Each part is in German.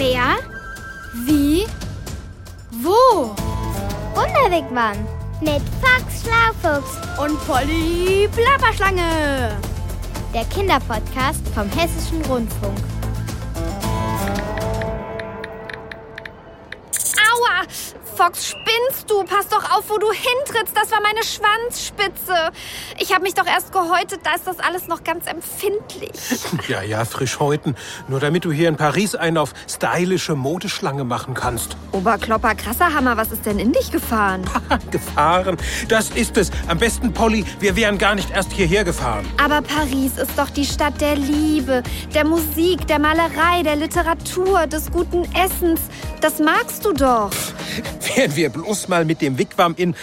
Wer? Wie? Wo? Wunderwigwam mit Fox Schlaufuchs Und Polly Plapperschlange. der Kinderpodcast vom Hessischen Rundfunk. Fox, spinnst du? Pass doch auf, wo du hintrittst. Das war meine Schwanzspitze. Ich habe mich doch erst gehäutet, da ist das alles noch ganz empfindlich. Ja, ja, frisch häuten. Nur damit du hier in Paris einen auf stylische Modeschlange machen kannst. Oberklopper, krasser Hammer, was ist denn in dich gefahren? gefahren. Das ist es. Am besten, Polly, wir wären gar nicht erst hierher gefahren. Aber Paris ist doch die Stadt der Liebe, der Musik, der Malerei, der Literatur, des guten Essens. Das magst du doch. Wären wir bloß mal mit dem Wigwam in,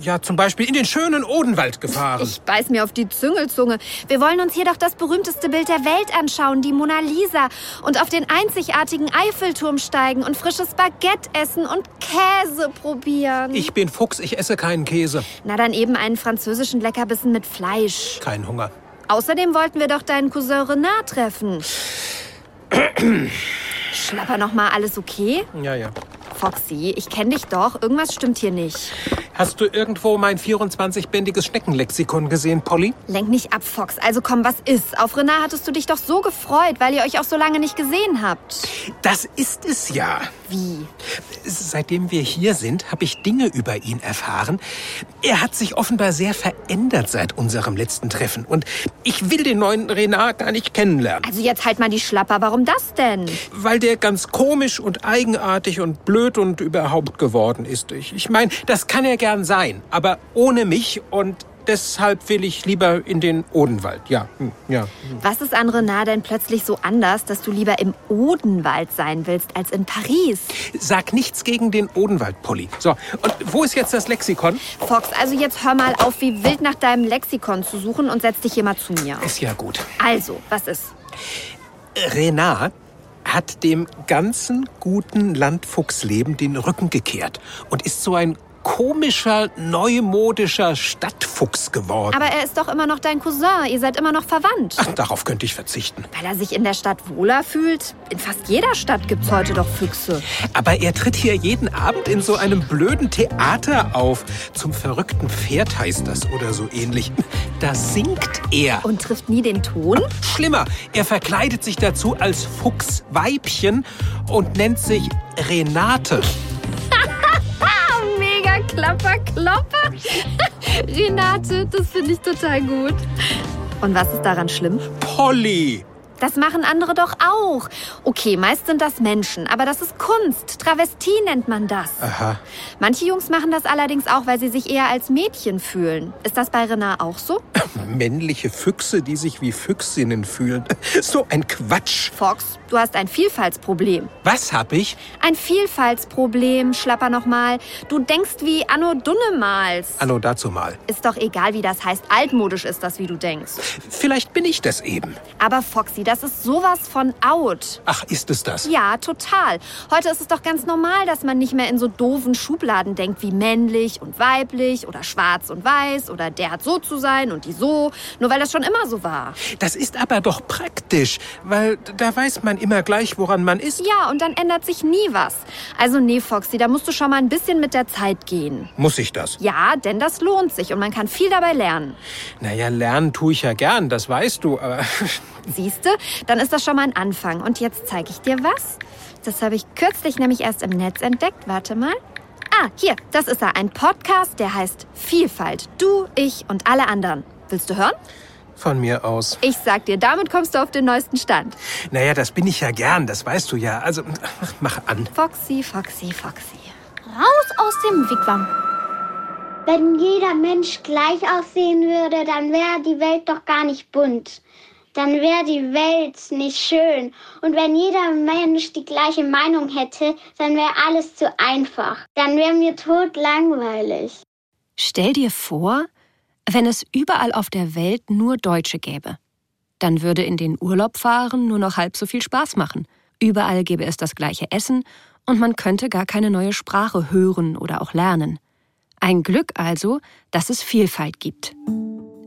ja, zum Beispiel in den schönen Odenwald gefahren. Ich beiß mir auf die Züngelzunge. Wir wollen uns hier doch das berühmteste Bild der Welt anschauen, die Mona Lisa. Und auf den einzigartigen Eiffelturm steigen und frisches Baguette essen und Käse probieren. Ich bin Fuchs, ich esse keinen Käse. Na dann eben einen französischen Leckerbissen mit Fleisch. Kein Hunger. Außerdem wollten wir doch deinen Cousin Renard treffen. Schlapper noch mal, alles okay? Ja, ja. Foxy, ich kenne dich doch. Irgendwas stimmt hier nicht. Hast du irgendwo mein 24-bändiges Schneckenlexikon gesehen, Polly? Lenk nicht ab, Fox. Also komm, was ist? Auf Renard hattest du dich doch so gefreut, weil ihr euch auch so lange nicht gesehen habt. Das ist es ja. Wie? Seitdem wir hier sind, habe ich Dinge über ihn erfahren. Er hat sich offenbar sehr verändert seit unserem letzten Treffen. Und ich will den neuen Renard gar nicht kennenlernen. Also jetzt halt mal die Schlapper. Warum das denn? Weil der ganz komisch und eigenartig und blöd und überhaupt geworden ist. Ich, ich meine, das kann er gern sein, aber ohne mich und deshalb will ich lieber in den Odenwald. Ja, hm, ja. Was ist an Renard denn plötzlich so anders, dass du lieber im Odenwald sein willst als in Paris? Sag nichts gegen den Odenwald, Polly. So, und wo ist jetzt das Lexikon? Fox, also jetzt hör mal auf, wie wild nach deinem Lexikon zu suchen und setz dich hier mal zu mir. Ist ja gut. Also, was ist? Renard hat dem ganzen guten Landfuchsleben den Rücken gekehrt und ist so ein komischer, neumodischer Stadtfuchs geworden. Aber er ist doch immer noch dein Cousin. Ihr seid immer noch verwandt. Ach, darauf könnte ich verzichten. Weil er sich in der Stadt wohler fühlt. In fast jeder Stadt gibt's heute doch Füchse. Aber er tritt hier jeden Abend in so einem blöden Theater auf. Zum verrückten Pferd heißt das oder so ähnlich. Da singt er. Und trifft nie den Ton? Schlimmer, er verkleidet sich dazu als Fuchsweibchen und nennt sich Renate. Klapper, klopper. Renate, das finde ich total gut. Und was ist daran schlimm? Polly. Das machen andere doch auch. Okay, meist sind das Menschen, aber das ist Kunst. Travestie nennt man das. Aha. Manche Jungs machen das allerdings auch, weil sie sich eher als Mädchen fühlen. Ist das bei Renard auch so? Männliche Füchse, die sich wie Füchsinnen fühlen. So ein Quatsch. Fox, du hast ein Vielfaltsproblem. Was hab ich? Ein Vielfaltsproblem, schlapper nochmal. Du denkst wie Anno Dunnemals. Anno dazu mal. Ist doch egal, wie das heißt. Altmodisch ist das, wie du denkst. Vielleicht bin ich das eben. Aber Foxy, das ist sowas von out. Ach, ist es das? Ja, total. Heute ist es doch ganz normal, dass man nicht mehr in so doofen Schubladen denkt wie männlich und weiblich oder schwarz und weiß oder der hat so zu sein und die so, nur weil das schon immer so war. Das ist aber doch praktisch, weil da weiß man immer gleich, woran man ist. Ja, und dann ändert sich nie was. Also nee, Foxy, da musst du schon mal ein bisschen mit der Zeit gehen. Muss ich das? Ja, denn das lohnt sich und man kann viel dabei lernen. Naja, lernen tue ich ja gern, das weißt du, aber Siehste, dann ist das schon mal ein Anfang. Und jetzt zeige ich dir was. Das habe ich kürzlich nämlich erst im Netz entdeckt. Warte mal. Ah, hier, das ist er. Ein Podcast, der heißt Vielfalt. Du, ich und alle anderen. Willst du hören? von mir aus. Ich sag dir, damit kommst du auf den neuesten Stand. Naja, das bin ich ja gern, das weißt du ja. Also, mach an. Foxy, Foxy, Foxy. Raus aus dem Wigwam. Wenn jeder Mensch gleich aussehen würde, dann wäre die Welt doch gar nicht bunt. Dann wäre die Welt nicht schön. Und wenn jeder Mensch die gleiche Meinung hätte, dann wäre alles zu einfach. Dann wäre mir tot langweilig. Stell dir vor, wenn es überall auf der Welt nur Deutsche gäbe. Dann würde in den Urlaub fahren nur noch halb so viel Spaß machen. Überall gäbe es das gleiche Essen und man könnte gar keine neue Sprache hören oder auch lernen. Ein Glück also, dass es Vielfalt gibt.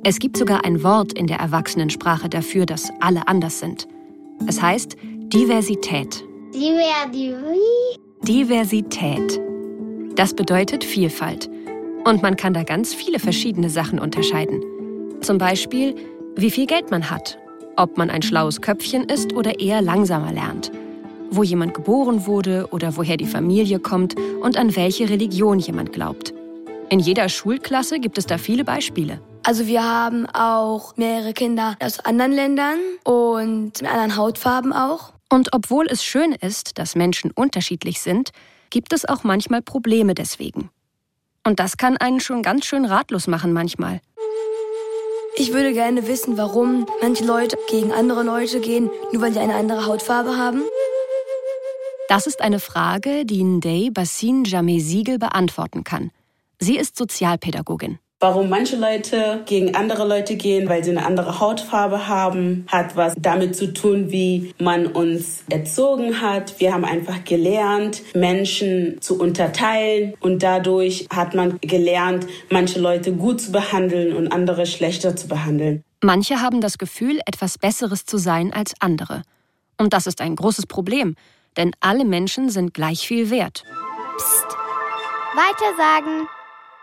Es gibt sogar ein Wort in der Erwachsenensprache dafür, dass alle anders sind. Es heißt Diversität. Diversität. Das bedeutet Vielfalt. Und man kann da ganz viele verschiedene Sachen unterscheiden. Zum Beispiel, wie viel Geld man hat, ob man ein schlaues Köpfchen ist oder eher langsamer lernt, wo jemand geboren wurde oder woher die Familie kommt und an welche Religion jemand glaubt. In jeder Schulklasse gibt es da viele Beispiele. Also wir haben auch mehrere Kinder aus anderen Ländern und mit anderen Hautfarben auch. Und obwohl es schön ist, dass Menschen unterschiedlich sind, gibt es auch manchmal Probleme deswegen. Und das kann einen schon ganz schön ratlos machen manchmal. Ich würde gerne wissen, warum manche Leute gegen andere Leute gehen, nur weil sie eine andere Hautfarbe haben. Das ist eine Frage, die Ndei Bassin Jameh Siegel beantworten kann. Sie ist Sozialpädagogin. Warum manche Leute gegen andere Leute gehen, weil sie eine andere Hautfarbe haben, hat was damit zu tun, wie man uns erzogen hat. Wir haben einfach gelernt, Menschen zu unterteilen und dadurch hat man gelernt, manche Leute gut zu behandeln und andere schlechter zu behandeln. Manche haben das Gefühl, etwas Besseres zu sein als andere. Und das ist ein großes Problem, denn alle Menschen sind gleich viel wert. Psst. Weiter sagen.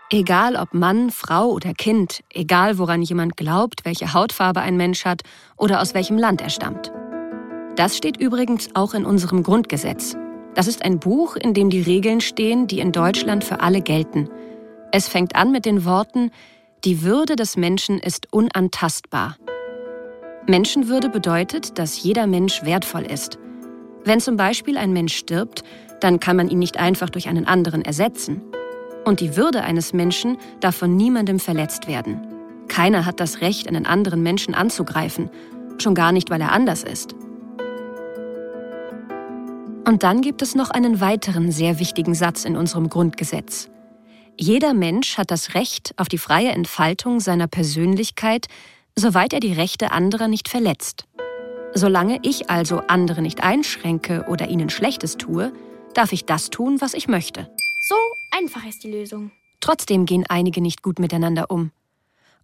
Egal ob Mann, Frau oder Kind, egal woran jemand glaubt, welche Hautfarbe ein Mensch hat oder aus welchem Land er stammt. Das steht übrigens auch in unserem Grundgesetz. Das ist ein Buch, in dem die Regeln stehen, die in Deutschland für alle gelten. Es fängt an mit den Worten, die Würde des Menschen ist unantastbar. Menschenwürde bedeutet, dass jeder Mensch wertvoll ist. Wenn zum Beispiel ein Mensch stirbt, dann kann man ihn nicht einfach durch einen anderen ersetzen. Und die Würde eines Menschen darf von niemandem verletzt werden. Keiner hat das Recht, einen anderen Menschen anzugreifen, schon gar nicht, weil er anders ist. Und dann gibt es noch einen weiteren sehr wichtigen Satz in unserem Grundgesetz. Jeder Mensch hat das Recht auf die freie Entfaltung seiner Persönlichkeit, soweit er die Rechte anderer nicht verletzt. Solange ich also andere nicht einschränke oder ihnen Schlechtes tue, darf ich das tun, was ich möchte. Einfach ist die Lösung. Trotzdem gehen einige nicht gut miteinander um.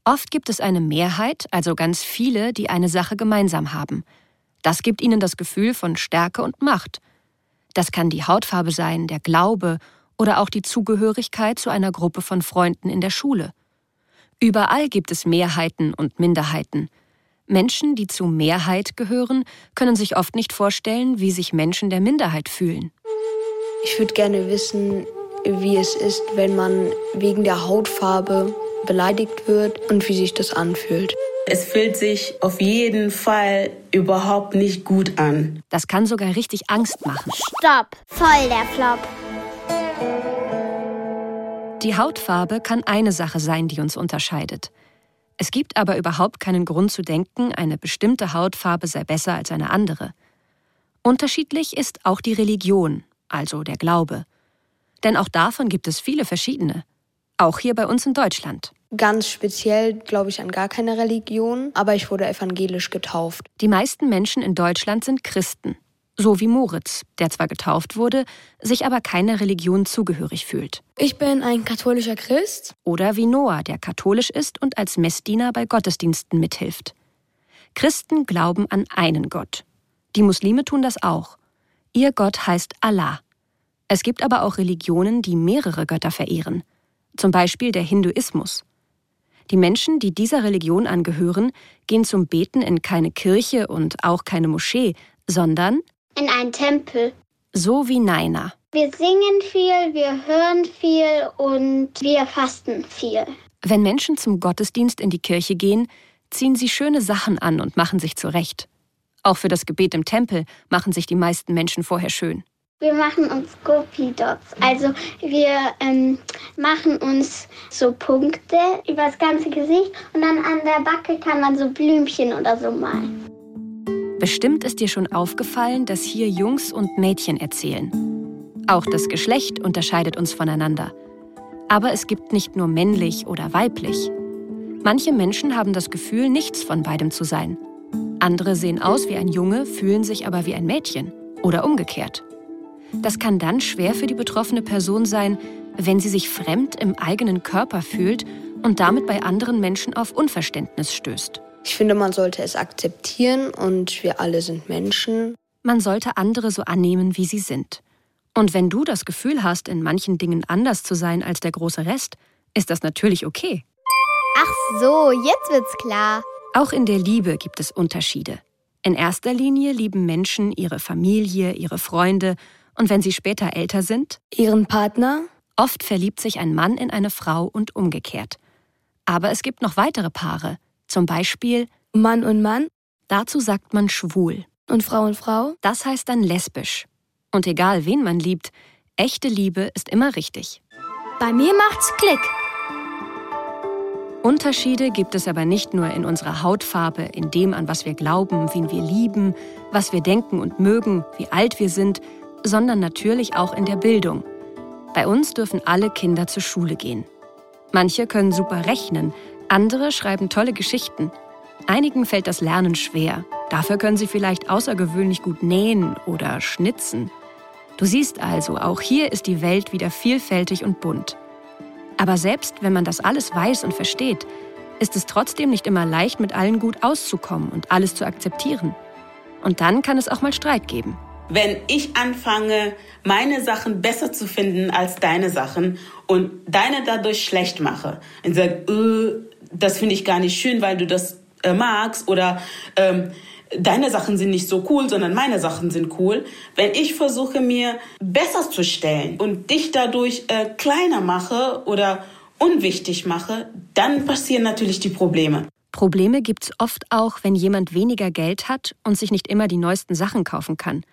Oft gibt es eine Mehrheit, also ganz viele, die eine Sache gemeinsam haben. Das gibt ihnen das Gefühl von Stärke und Macht. Das kann die Hautfarbe sein, der Glaube oder auch die Zugehörigkeit zu einer Gruppe von Freunden in der Schule. Überall gibt es Mehrheiten und Minderheiten. Menschen, die zu Mehrheit gehören, können sich oft nicht vorstellen, wie sich Menschen der Minderheit fühlen. Ich würde gerne wissen, wie es ist, wenn man wegen der Hautfarbe beleidigt wird und wie sich das anfühlt. Es fühlt sich auf jeden Fall überhaupt nicht gut an. Das kann sogar richtig Angst machen. Stopp. Voll der Flop. Die Hautfarbe kann eine Sache sein, die uns unterscheidet. Es gibt aber überhaupt keinen Grund zu denken, eine bestimmte Hautfarbe sei besser als eine andere. Unterschiedlich ist auch die Religion, also der Glaube. Denn auch davon gibt es viele verschiedene. Auch hier bei uns in Deutschland. Ganz speziell glaube ich an gar keine Religion, aber ich wurde evangelisch getauft. Die meisten Menschen in Deutschland sind Christen. So wie Moritz, der zwar getauft wurde, sich aber keiner Religion zugehörig fühlt. Ich bin ein katholischer Christ. Oder wie Noah, der katholisch ist und als Messdiener bei Gottesdiensten mithilft. Christen glauben an einen Gott. Die Muslime tun das auch. Ihr Gott heißt Allah. Es gibt aber auch Religionen, die mehrere Götter verehren. Zum Beispiel der Hinduismus. Die Menschen, die dieser Religion angehören, gehen zum Beten in keine Kirche und auch keine Moschee, sondern In einen Tempel. so wie Naina. Wir singen viel, wir hören viel und wir fasten viel. Wenn Menschen zum Gottesdienst in die Kirche gehen, ziehen sie schöne Sachen an und machen sich zurecht. Auch für das Gebet im Tempel machen sich die meisten Menschen vorher schön. Wir machen uns Gopi-Dots. Also wir ähm, machen uns so Punkte über das ganze Gesicht und dann an der Backe kann man so Blümchen oder so malen. Bestimmt ist dir schon aufgefallen, dass hier Jungs und Mädchen erzählen. Auch das Geschlecht unterscheidet uns voneinander. Aber es gibt nicht nur männlich oder weiblich. Manche Menschen haben das Gefühl, nichts von beidem zu sein. Andere sehen aus wie ein Junge, fühlen sich aber wie ein Mädchen. Oder umgekehrt. Das kann dann schwer für die betroffene Person sein, wenn sie sich fremd im eigenen Körper fühlt und damit bei anderen Menschen auf Unverständnis stößt. Ich finde, man sollte es akzeptieren und wir alle sind Menschen. man sollte andere so annehmen, wie sie sind. Und wenn du das Gefühl hast, in manchen Dingen anders zu sein als der große Rest, ist das natürlich okay. Ach so, jetzt wird's klar. Auch in der Liebe gibt es Unterschiede. In erster Linie lieben Menschen ihre Familie, ihre Freunde und wenn sie später älter sind, ihren Partner. Oft verliebt sich ein Mann in eine Frau und umgekehrt. Aber es gibt noch weitere Paare, zum Beispiel Mann und Mann. Dazu sagt man schwul. Und Frau und Frau? Das heißt dann lesbisch. Und egal wen man liebt, echte Liebe ist immer richtig. Bei mir macht's Klick. Unterschiede gibt es aber nicht nur in unserer Hautfarbe, in dem, an was wir glauben, wen wir lieben, was wir denken und mögen, wie alt wir sind, sondern natürlich auch in der Bildung. Bei uns dürfen alle Kinder zur Schule gehen. Manche können super rechnen, andere schreiben tolle Geschichten. Einigen fällt das Lernen schwer. Dafür können sie vielleicht außergewöhnlich gut nähen oder schnitzen. Du siehst also, auch hier ist die Welt wieder vielfältig und bunt. Aber selbst wenn man das alles weiß und versteht, ist es trotzdem nicht immer leicht, mit allen gut auszukommen und alles zu akzeptieren. Und dann kann es auch mal Streit geben. Wenn ich anfange, meine Sachen besser zu finden als deine Sachen und deine dadurch schlecht mache und sage, äh, das finde ich gar nicht schön, weil du das äh, magst oder ähm, deine Sachen sind nicht so cool, sondern meine Sachen sind cool. Wenn ich versuche, mir besser zu stellen und dich dadurch äh, kleiner mache oder unwichtig mache, dann passieren natürlich die Probleme. Probleme gibt's oft auch, wenn jemand weniger Geld hat und sich nicht immer die neuesten Sachen kaufen kann.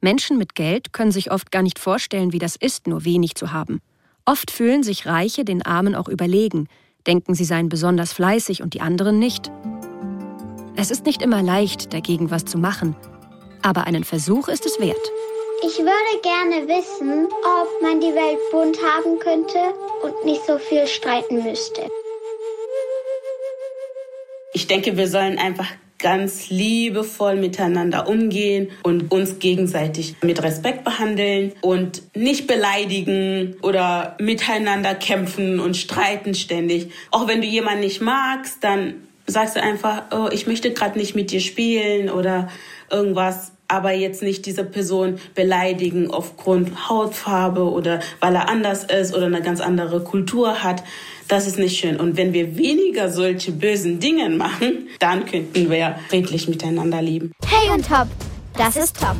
Menschen mit Geld können sich oft gar nicht vorstellen, wie das ist, nur wenig zu haben. Oft fühlen sich Reiche den Armen auch überlegen, denken, sie seien besonders fleißig und die anderen nicht. Es ist nicht immer leicht, dagegen was zu machen, aber einen Versuch ist es wert. Ich würde gerne wissen, ob man die Welt bunt haben könnte und nicht so viel streiten müsste. Ich denke, wir sollen einfach ganz liebevoll miteinander umgehen und uns gegenseitig mit Respekt behandeln und nicht beleidigen oder miteinander kämpfen und streiten ständig. Auch wenn du jemanden nicht magst, dann sagst du einfach, oh, ich möchte gerade nicht mit dir spielen oder irgendwas, aber jetzt nicht diese Person beleidigen aufgrund Hautfarbe oder weil er anders ist oder eine ganz andere Kultur hat. Das ist nicht schön. Und wenn wir weniger solche bösen Dinge machen, dann könnten wir friedlich miteinander leben. Hey und Top, das ist top.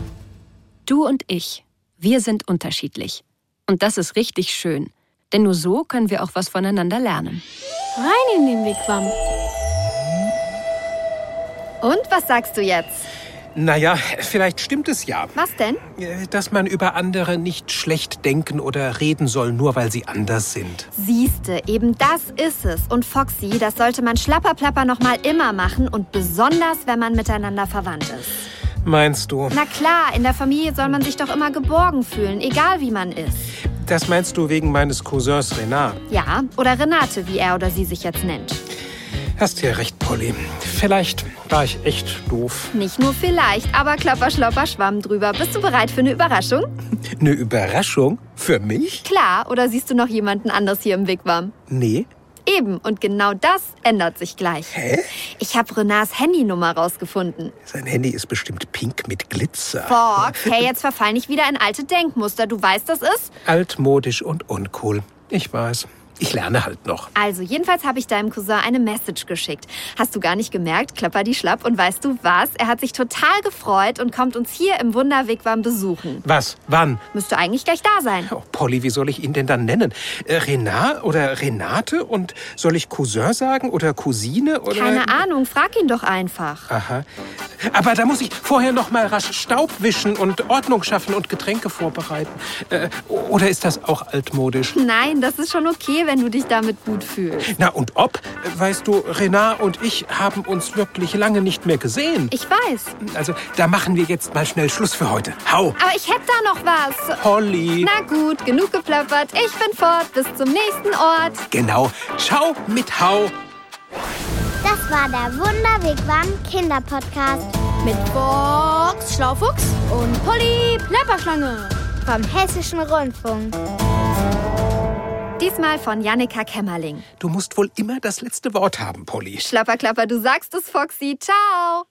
Du und ich, wir sind unterschiedlich. Und das ist richtig schön. Denn nur so können wir auch was voneinander lernen. Rein in den Wigwam. Und was sagst du jetzt? Naja, vielleicht stimmt es ja. Was denn? Äh, Dass man über andere nicht schlecht denken oder reden soll, nur weil sie anders sind. Siehste, eben das ist es. Und Foxy, das sollte man schlapperplapper noch mal immer machen und besonders, wenn man miteinander verwandt ist. Meinst du? Na klar, in der Familie soll man sich doch immer geborgen fühlen, egal wie man ist. Das meinst du wegen meines Cousins Renat? Ja, oder Renate, wie er oder sie sich jetzt nennt. Hast ja recht, Polly. Vielleicht war ich echt doof. Nicht nur vielleicht, aber klopper, schlopper, schwamm drüber. Bist du bereit für eine Überraschung? Eine Überraschung? Für mich? Klar, oder siehst du noch jemanden anders hier im Wigwam? Nee. Eben, und genau das ändert sich gleich. Hä? Ich habe Renats Handynummer rausgefunden. Sein Handy ist bestimmt pink mit Glitzer. Fox, hey, jetzt verfall nicht wieder in alte Denkmuster. Du weißt, das ist? Altmodisch und uncool. Ich weiß. Ich lerne halt noch. Also, jedenfalls habe ich deinem Cousin eine Message geschickt. Hast du gar nicht gemerkt, klapper die Schlapp. Und weißt du was? Er hat sich total gefreut und kommt uns hier im Wunderwigwam besuchen. Was? Wann? Müsste eigentlich gleich da sein. Oh, Polly, wie soll ich ihn denn dann nennen? Äh, Renat oder Renate? Und soll ich Cousin sagen oder Cousine? Oder? Keine Ahnung, frag ihn doch einfach. Aha. Aber da muss ich vorher noch mal rasch Staub wischen und Ordnung schaffen und Getränke vorbereiten. Äh, oder ist das auch altmodisch? Nein, das ist schon okay, wenn du dich damit gut fühlst. Na und ob? Weißt du, Renat und ich haben uns wirklich lange nicht mehr gesehen. Ich weiß. Also, da machen wir jetzt mal schnell Schluss für heute. Hau! Aber ich hätte da noch was. Polly! Na gut, genug geplappert. Ich bin fort. Bis zum nächsten Ort. Genau. Ciao mit Hau! Das war der Wunderwegwam Kinderpodcast Mit Box Schlaufuchs und Polly Plapperschlange. vom Hessischen Rundfunk. Diesmal von Jannika Kämmerling. Du musst wohl immer das letzte Wort haben, Polly. Schlapperklapper, du sagst es, Foxy. Ciao.